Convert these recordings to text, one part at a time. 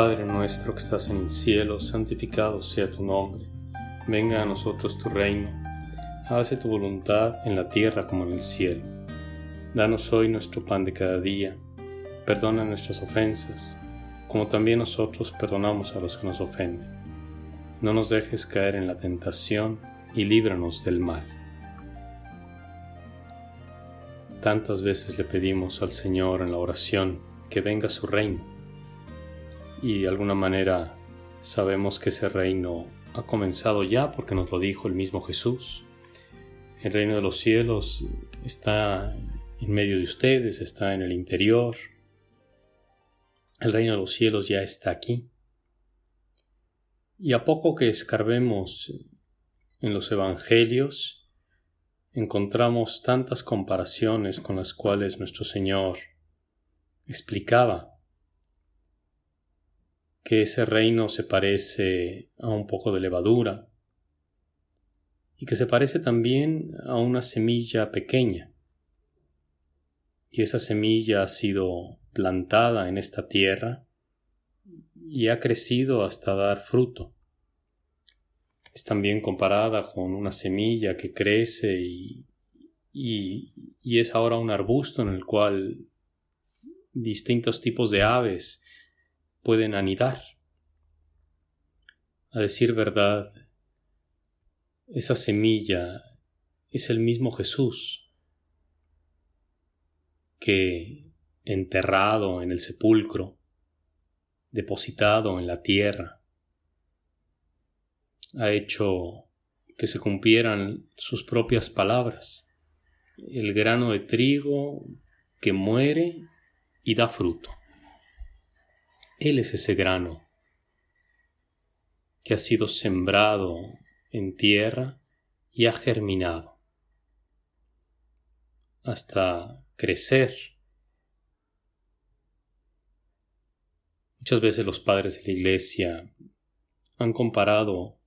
Padre nuestro que estás en el cielo, santificado sea tu nombre. Venga a nosotros tu reino. Hágase tu voluntad en la tierra como en el cielo. Danos hoy nuestro pan de cada día. Perdona nuestras ofensas, como también nosotros perdonamos a los que nos ofenden. No nos dejes caer en la tentación y líbranos del mal. Tantas veces le pedimos al Señor en la oración que venga su reino y de alguna manera sabemos que ese reino ha comenzado ya porque nos lo dijo el mismo Jesús. El reino de los cielos está en medio de ustedes, está en el interior. El reino de los cielos ya está aquí. Y a poco que escarbemos en los evangelios, encontramos tantas comparaciones con las cuales nuestro Señor explicaba que ese reino se parece a un poco de levadura y que se parece también a una semilla pequeña. Y esa semilla ha sido plantada en esta tierra y ha crecido hasta dar fruto. Es también comparada con una semilla que crece y, y, es ahora un arbusto en el cual distintos tipos de aves pueden anidar. A decir verdad, esa semilla es el mismo Jesús que, enterrado en el sepulcro, depositado en la tierra, ha hecho que se cumplieran sus propias palabras, el grano de trigo que muere y da fruto. Él es ese grano que ha sido sembrado en tierra y ha germinado hasta crecer. Muchas veces los padres de la iglesia han comparado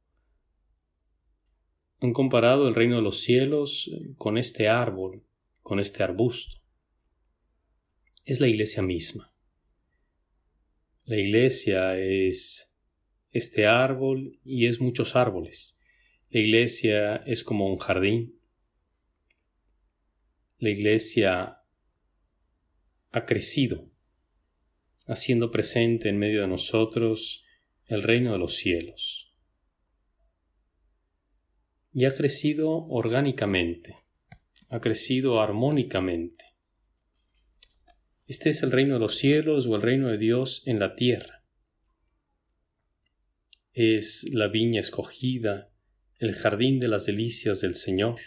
han comparado el reino de los cielos con este árbol, con este arbusto. Es la iglesia misma. La iglesia es este árbol y es muchos árboles. La iglesia es como un jardín. La iglesia ha crecido, haciendo presente en medio de nosotros el reino de los cielos. Y ha crecido orgánicamente, ha crecido armónicamente. Este es el reino de los cielos o el reino de Dios en la tierra. Es la viña escogida, el jardín de las delicias del Señor.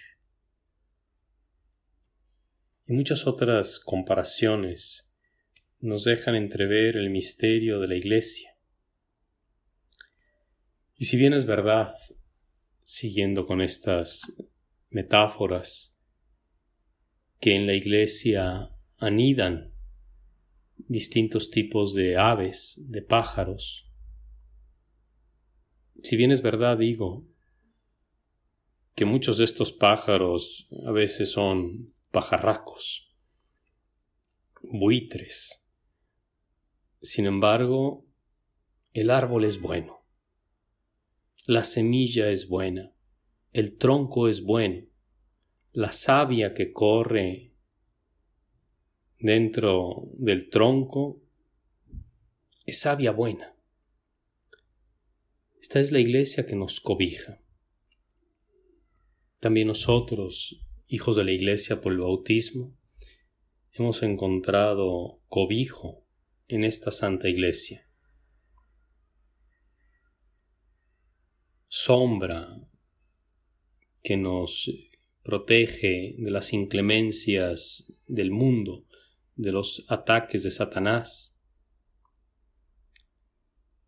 Y muchas otras comparaciones nos dejan entrever el misterio de la Iglesia. Y si bien es verdad, siguiendo con estas metáforas, que en la Iglesia anidan distintos tipos de aves, de pájaros. Si bien es verdad, digo, que muchos de estos pájaros a veces son pajarracos, buitres. Sin embargo, el árbol es bueno, la semilla es buena, el tronco es bueno, la savia que corre dentro del tronco es savia buena. Esta es la iglesia que nos cobija. También nosotros, hijos de la iglesia por el bautismo, hemos encontrado cobijo en esta santa iglesia. Sombra que nos protege de las inclemencias del mundo de los ataques de Satanás.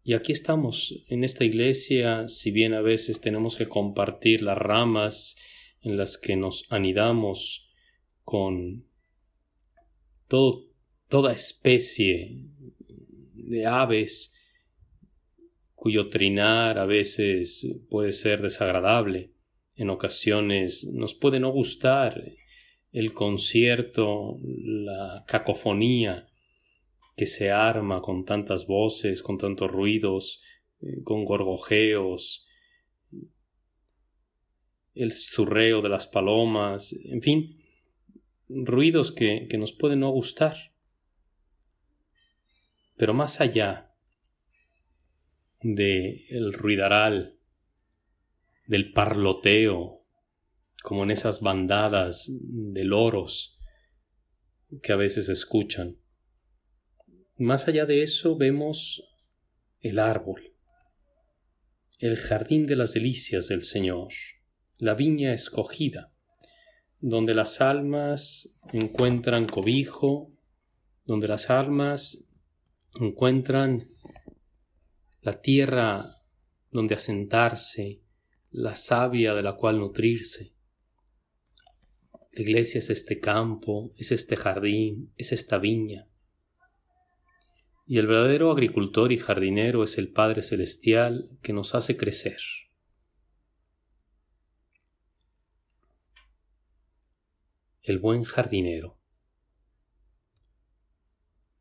Y aquí estamos en esta iglesia, si bien a veces tenemos que compartir las ramas en las que nos anidamos con toda especie de aves cuyo trinar a veces puede ser desagradable, en ocasiones nos puede no gustar el concierto, la cacofonía que se arma con tantas voces, con tantos ruidos, eh, con gorgojeos, el zurreo de las palomas, en fin, ruidos que, que nos pueden no gustar. Pero más allá de el ruidaral, del parloteo, como en esas bandadas de loros que a veces escuchan. Más allá de eso vemos el árbol, el jardín de las delicias del Señor, la viña escogida, donde las almas encuentran cobijo, donde las almas encuentran la tierra donde asentarse, la savia de la cual nutrirse. La iglesia es este campo, es este jardín, es esta viña. Y el verdadero agricultor y jardinero es el Padre Celestial que nos hace crecer. El buen jardinero.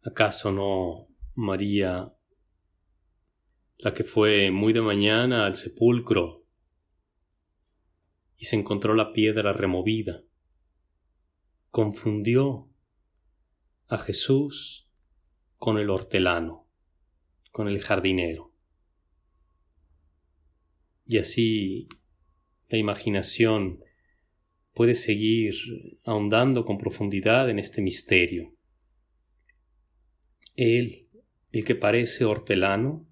¿Acaso no María, la que fue muy de mañana al sepulcro y se encontró la piedra removida, confundió a Jesús con el hortelano, con el jardinero. Y así la imaginación puede seguir ahondando con profundidad en este misterio. Él, el que parece hortelano,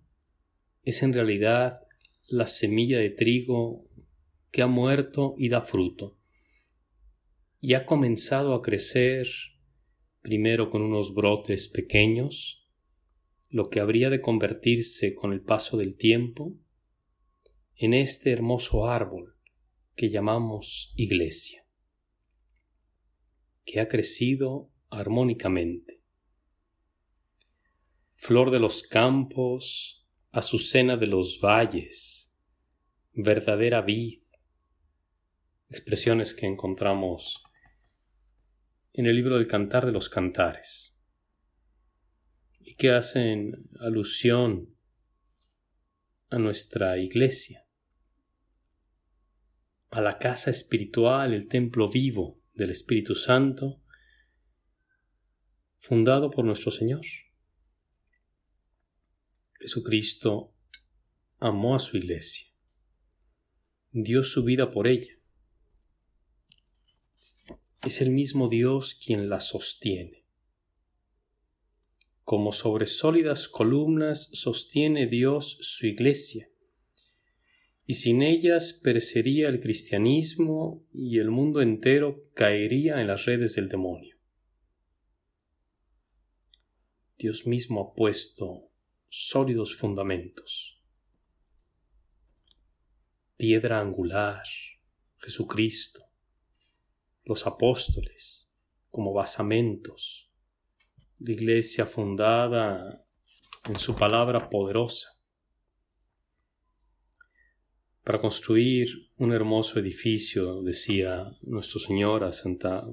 es en realidad la semilla de trigo que ha muerto y da fruto, y ha comenzado a crecer primero con unos brotes pequeños, lo que habría de convertirse con el paso del tiempo en este hermoso árbol que llamamos iglesia, que ha crecido armónicamente. Flor de los campos, azucena de los valles, verdadera vid, expresiones que encontramos en el libro del Cantar de los Cantares y que hacen alusión a nuestra iglesia, a la casa espiritual, el templo vivo del Espíritu Santo, fundado por nuestro Señor. Jesucristo amó a su iglesia, dio su vida por ella es el mismo Dios quien la sostiene. Como sobre sólidas columnas sostiene Dios su iglesia, y sin ellas perecería el cristianismo y el mundo entero caería en las redes del demonio. Dios mismo ha puesto sólidos fundamentos. Piedra angular, Jesucristo los apóstoles como basamentos, la iglesia fundada en su palabra poderosa. Para construir un hermoso edificio, decía nuestro Señor a Santa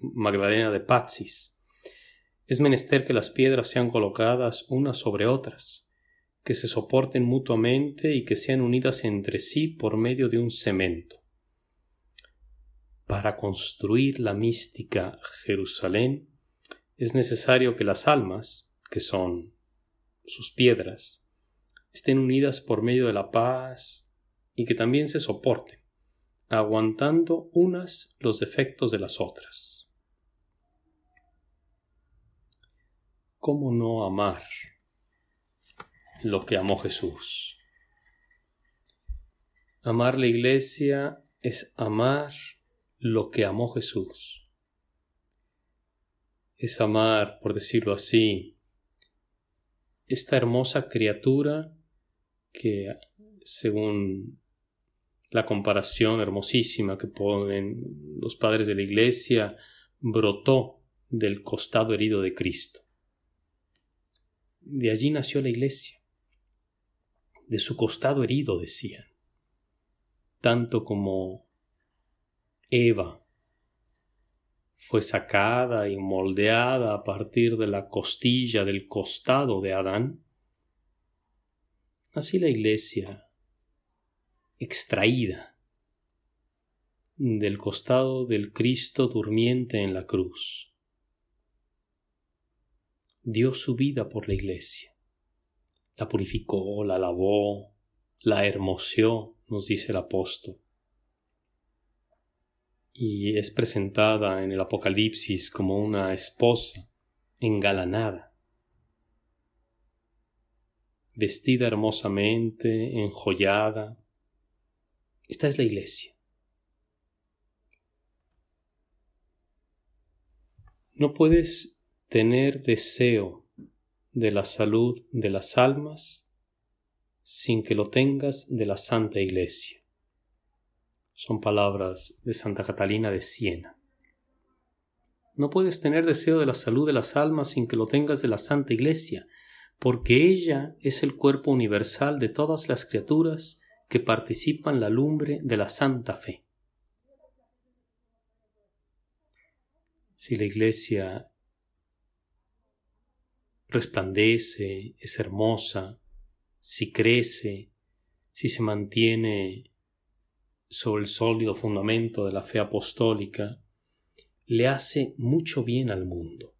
Magdalena de Pazis, es menester que las piedras sean colocadas unas sobre otras, que se soporten mutuamente y que sean unidas entre sí por medio de un cemento para construir la mística Jerusalén es necesario que las almas, que son sus piedras, estén unidas por medio de la paz y que también se soporten, aguantando unas los defectos de las otras. ¿Cómo no amar lo que amó Jesús? Amar la iglesia es amar lo que amó Jesús. Es amar, por decirlo así, esta hermosa criatura que, según la comparación hermosísima que ponen los padres de la Iglesia, brotó del costado herido de Cristo. De allí nació la Iglesia, de su costado herido, decían, tanto como Eva fue sacada y moldeada a partir de la costilla del costado de Adán, así la Iglesia, extraída del costado del Cristo durmiente en la cruz, dio su vida por la Iglesia, la purificó, la lavó, la hermoseó, nos dice el apóstol y es presentada en el Apocalipsis como una esposa engalanada, vestida hermosamente, enjollada. Esta es la iglesia. No puedes tener deseo de la salud de las almas sin que lo tengas de la Santa Iglesia. Son palabras de Santa Catalina de Siena. No puedes tener deseo de la salud de las almas sin que lo tengas de la Santa Iglesia, porque ella es el cuerpo universal de todas las criaturas que participan la lumbre de la Santa Fe. Si la Iglesia resplandece, es hermosa, si crece, si se mantiene sobre el sólido fundamento de la fe apostólica, le hace mucho bien al mundo.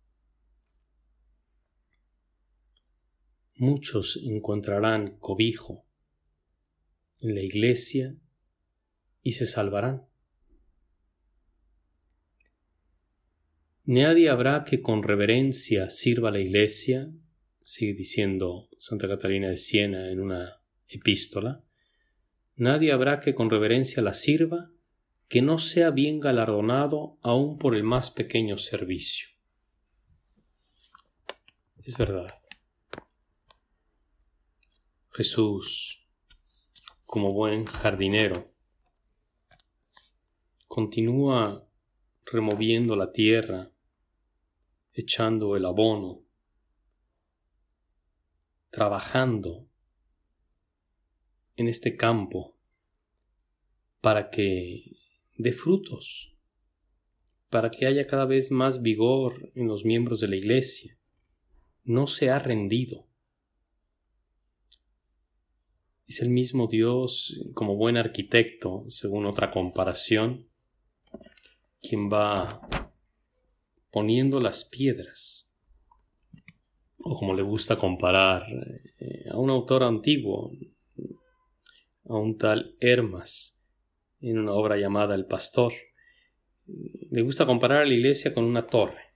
Muchos encontrarán cobijo en la iglesia y se salvarán. Nadie habrá que con reverencia sirva a la iglesia, sigue diciendo Santa Catalina de Siena en una epístola, nadie habrá que con reverencia la sirva, que no sea bien galardonado aun por el más pequeño servicio. Es verdad. Jesús, como buen jardinero, continúa removiendo la tierra, echando el abono, trabajando en este campo para que dé frutos, para que haya cada vez más vigor en los miembros de la Iglesia. No se ha rendido. Es el mismo Dios, como buen arquitecto, según otra comparación, quien va poniendo las piedras. O como le gusta comparar eh, a un autor antiguo, a un tal Hermas, en una obra llamada El Pastor. Le gusta comparar a la iglesia con una torre,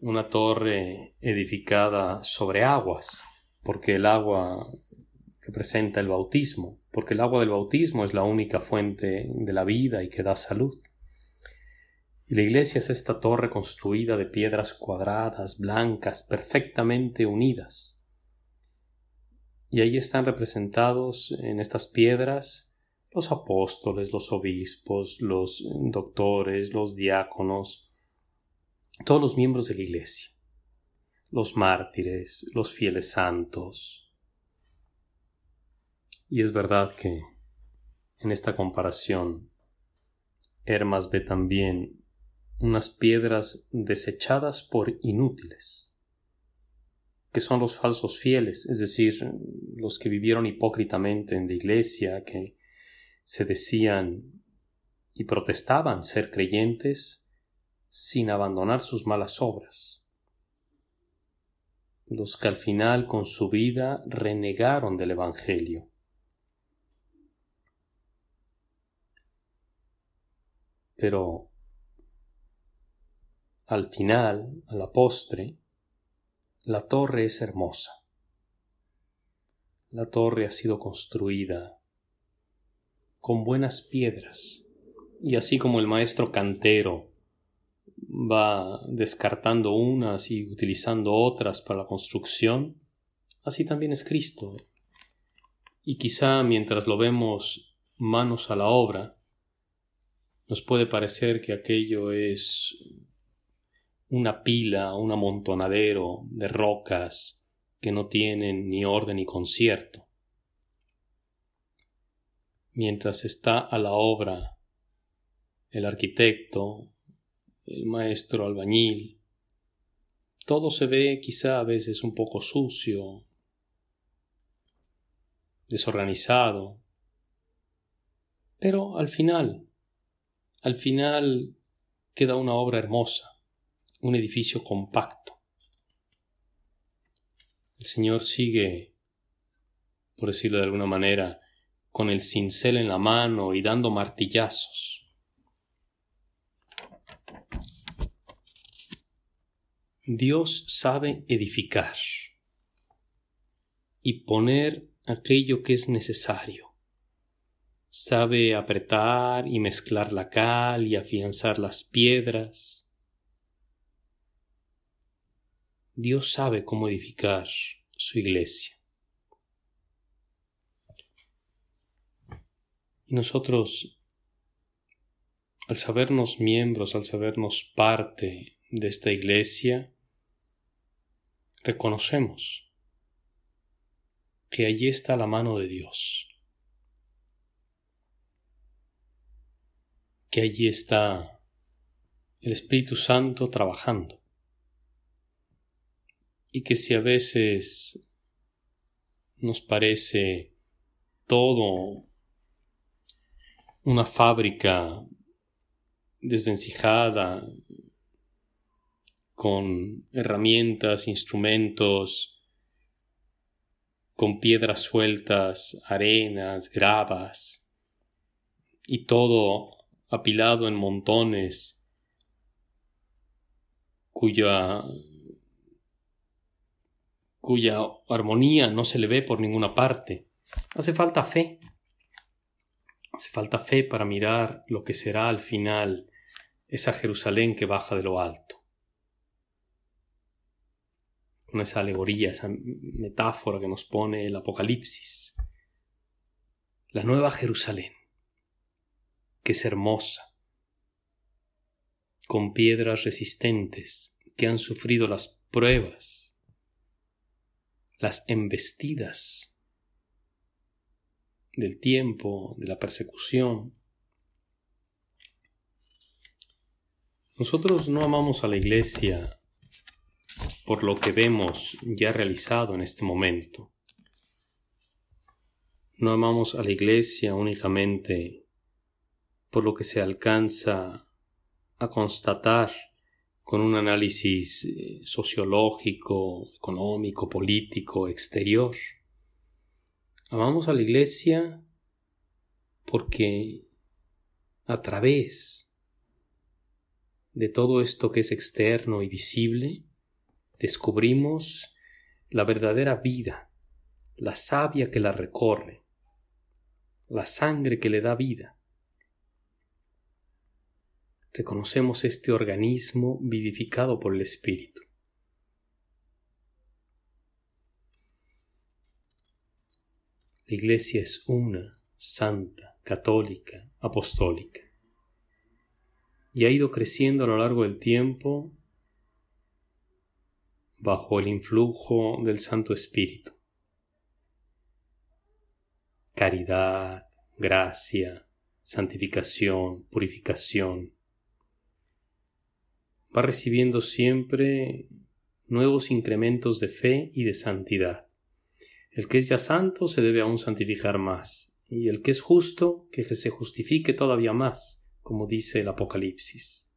una torre edificada sobre aguas, porque el agua representa el bautismo, porque el agua del bautismo es la única fuente de la vida y que da salud. Y la iglesia es esta torre construida de piedras cuadradas, blancas, perfectamente unidas, y ahí están representados en estas piedras los apóstoles, los obispos, los doctores, los diáconos, todos los miembros de la Iglesia, los mártires, los fieles santos. Y es verdad que en esta comparación Hermas ve también unas piedras desechadas por inútiles que son los falsos fieles, es decir, los que vivieron hipócritamente en la iglesia, que se decían y protestaban ser creyentes sin abandonar sus malas obras, los que al final con su vida renegaron del Evangelio. Pero al final, a la postre, la torre es hermosa. La torre ha sido construida con buenas piedras, y así como el maestro cantero va descartando unas y utilizando otras para la construcción, así también es Cristo. Y quizá mientras lo vemos manos a la obra, nos puede parecer que aquello es una pila, un amontonadero de rocas que no tienen ni orden ni concierto. Mientras está a la obra el arquitecto, el maestro albañil. Todo se ve quizá a veces un poco sucio, desorganizado, pero al final, al final queda una obra hermosa, un edificio compacto. El Señor sigue, por decirlo de alguna manera, con el cincel en la mano y dando martillazos. Dios sabe edificar y poner aquello que es necesario. Sabe apretar y mezclar la cal y afianzar las piedras. Dios sabe cómo edificar su iglesia. Y nosotros, al sabernos miembros, al sabernos parte de esta iglesia, reconocemos que allí está la mano de Dios, que allí está el Espíritu Santo trabajando y que si a veces nos parece todo una fábrica desvencijada con herramientas, instrumentos, con piedras sueltas, arenas, gravas, y todo apilado en montones, cuya cuya armonía no se le ve por ninguna parte. Hace falta fe. Hace falta fe para mirar lo que será al final esa Jerusalén que baja de lo alto. Con esa alegoría, esa metáfora que nos pone el Apocalipsis. La nueva Jerusalén, que es hermosa, con piedras resistentes que han sufrido las pruebas, las embestidas del tiempo, de la persecución. Nosotros no amamos a la Iglesia por lo que vemos ya realizado en este momento. No amamos a la Iglesia únicamente por lo que se alcanza a constatar con un análisis eh, sociológico, económico, político, exterior. Amamos a la iglesia porque a través de todo esto que es externo y visible, descubrimos la verdadera vida, la savia que la recorre, la sangre que le da vida. Reconocemos este organismo vivificado por el Espíritu. La Iglesia es una, santa, católica, apostólica. Y ha ido creciendo a lo largo del tiempo bajo el influjo del Santo Espíritu. Caridad, gracia, santificación, purificación. Va recibiendo siempre nuevos incrementos de fe y de santidad. El que es ya santo se debe aún santificar más, y el que es justo, que se justifique todavía más, como dice el Apocalipsis.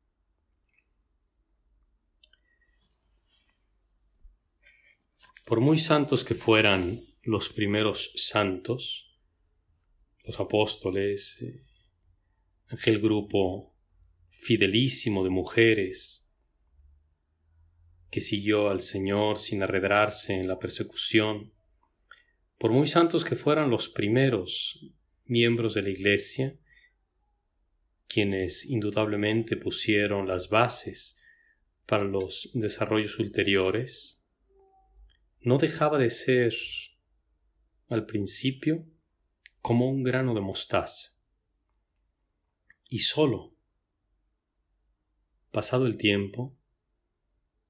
Por muy santos que fueran los primeros santos, los apóstoles, eh, aquel grupo fidelísimo de mujeres que siguió al Señor sin arredrarse en la persecución, por muy santos que fueran los primeros miembros de la Iglesia, quienes indudablemente pusieron las bases para los desarrollos ulteriores, no dejaba de ser al principio como un grano de mostaza. Y solo, pasado el tiempo,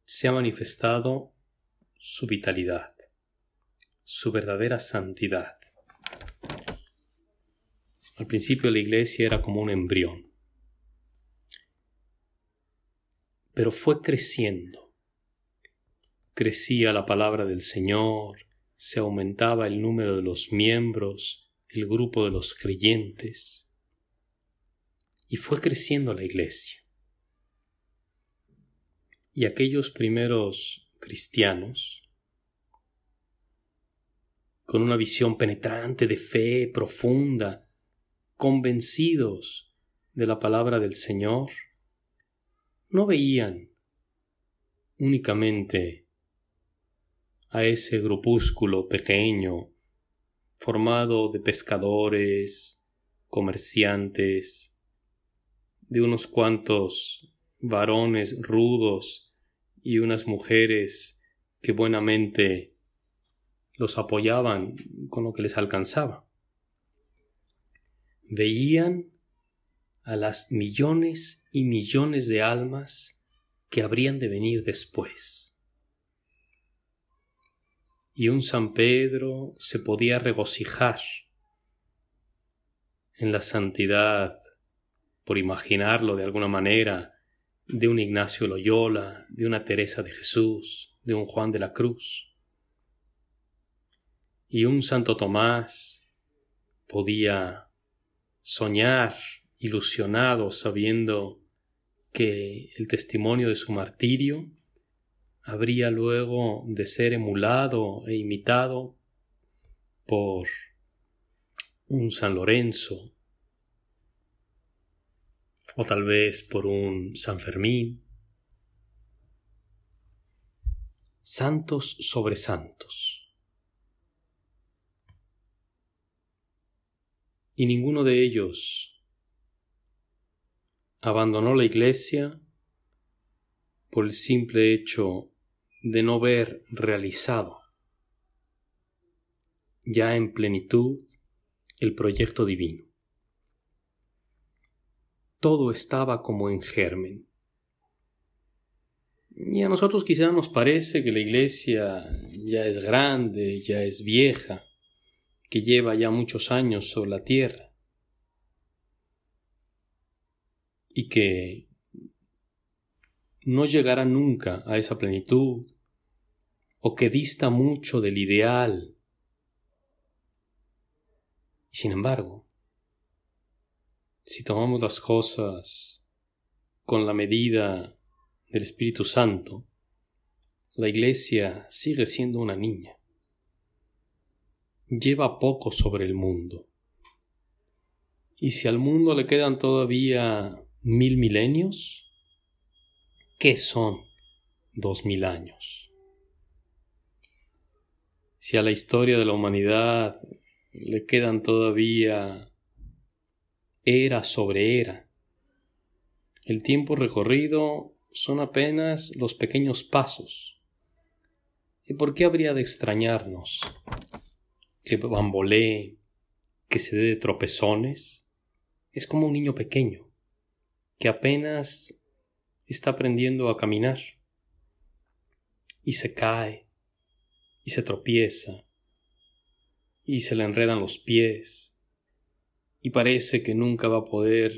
se ha manifestado su vitalidad su verdadera santidad. Al principio la iglesia era como un embrión. pero fue creciendo. Crecía la palabra del Señor, se aumentaba el número de los miembros, el grupo de los creyentes, y fue creciendo la iglesia. Y aquellos primeros cristianos, con una visión penetrante de fe profunda, convencidos de la palabra del Señor, no veían únicamente a ese grupúsculo pequeño formado de pescadores, comerciantes, de unos cuantos varones rudos y unas mujeres que buenamente los apoyaban con lo que les alcanzaba. Veían a las millones y millones de almas que habrían de venir después. Y un San Pedro se podía regocijar en la santidad, por imaginarlo de alguna manera, de un Ignacio Loyola, de una Teresa de Jesús, de un Juan de la Cruz. Y un Santo Tomás podía soñar ilusionado sabiendo que el testimonio de su martirio habría luego de ser emulado e imitado por un San Lorenzo o tal vez por un San Fermín. Santos sobre santos. Y ninguno de ellos abandonó la iglesia por el simple hecho de no ver realizado ya en plenitud el proyecto divino. Todo estaba como en germen. Y a nosotros quizá nos parece que la iglesia ya es grande, ya es vieja, que lleva ya muchos años sobre la tierra. y que no llegará nunca a esa plenitud o que dista mucho del ideal. Y sin embargo, si tomamos las cosas con la medida del Espíritu Santo, la Iglesia sigue siendo una niña. Lleva poco sobre el mundo. Y si al mundo le quedan todavía mil milenios? ¿Qué son dos mil años? Si a la historia de la humanidad le quedan todavía era sobre era, el tiempo recorrido son apenas los pequeños pasos. ¿Y por qué habría de extrañarnos que bambolee, que se dé de tropezones? Es como un niño pequeño que apenas está aprendiendo a caminar y se cae y se tropieza y se le enredan los pies y parece que nunca va a poder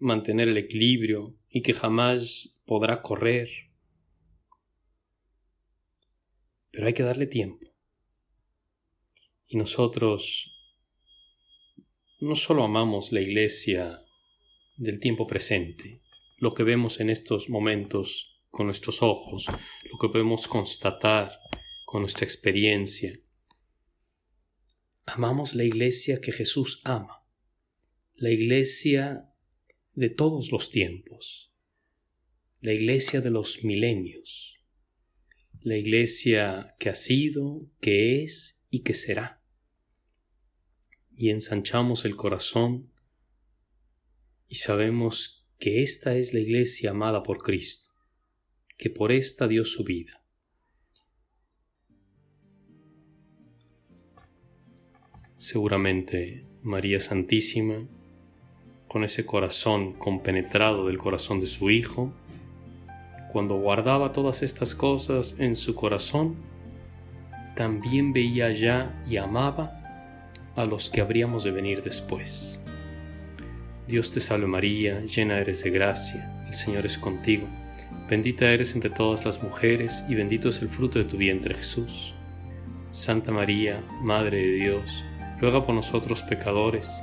mantener el equilibrio y que jamás podrá correr. Pero hay que darle tiempo. Y nosotros no solo amamos la iglesia del tiempo presente, lo que vemos en estos momentos con nuestros ojos, lo que podemos constatar con nuestra experiencia. Amamos la iglesia que Jesús ama, la iglesia de todos los tiempos, la iglesia de los milenios, la iglesia que ha sido, que es y que será. Y ensanchamos el corazón y sabemos que esta es la iglesia amada por Cristo, que por esta dio su vida. Seguramente María Santísima, con ese corazón compenetrado del corazón de su Hijo, cuando guardaba todas estas cosas en su corazón, también veía ya y amaba a los que habríamos de venir después. Dios te salve María, llena eres de gracia, el Señor es contigo. Bendita eres entre todas las mujeres y bendito es el fruto de tu vientre Jesús. Santa María, Madre de Dios, ruega por nosotros pecadores,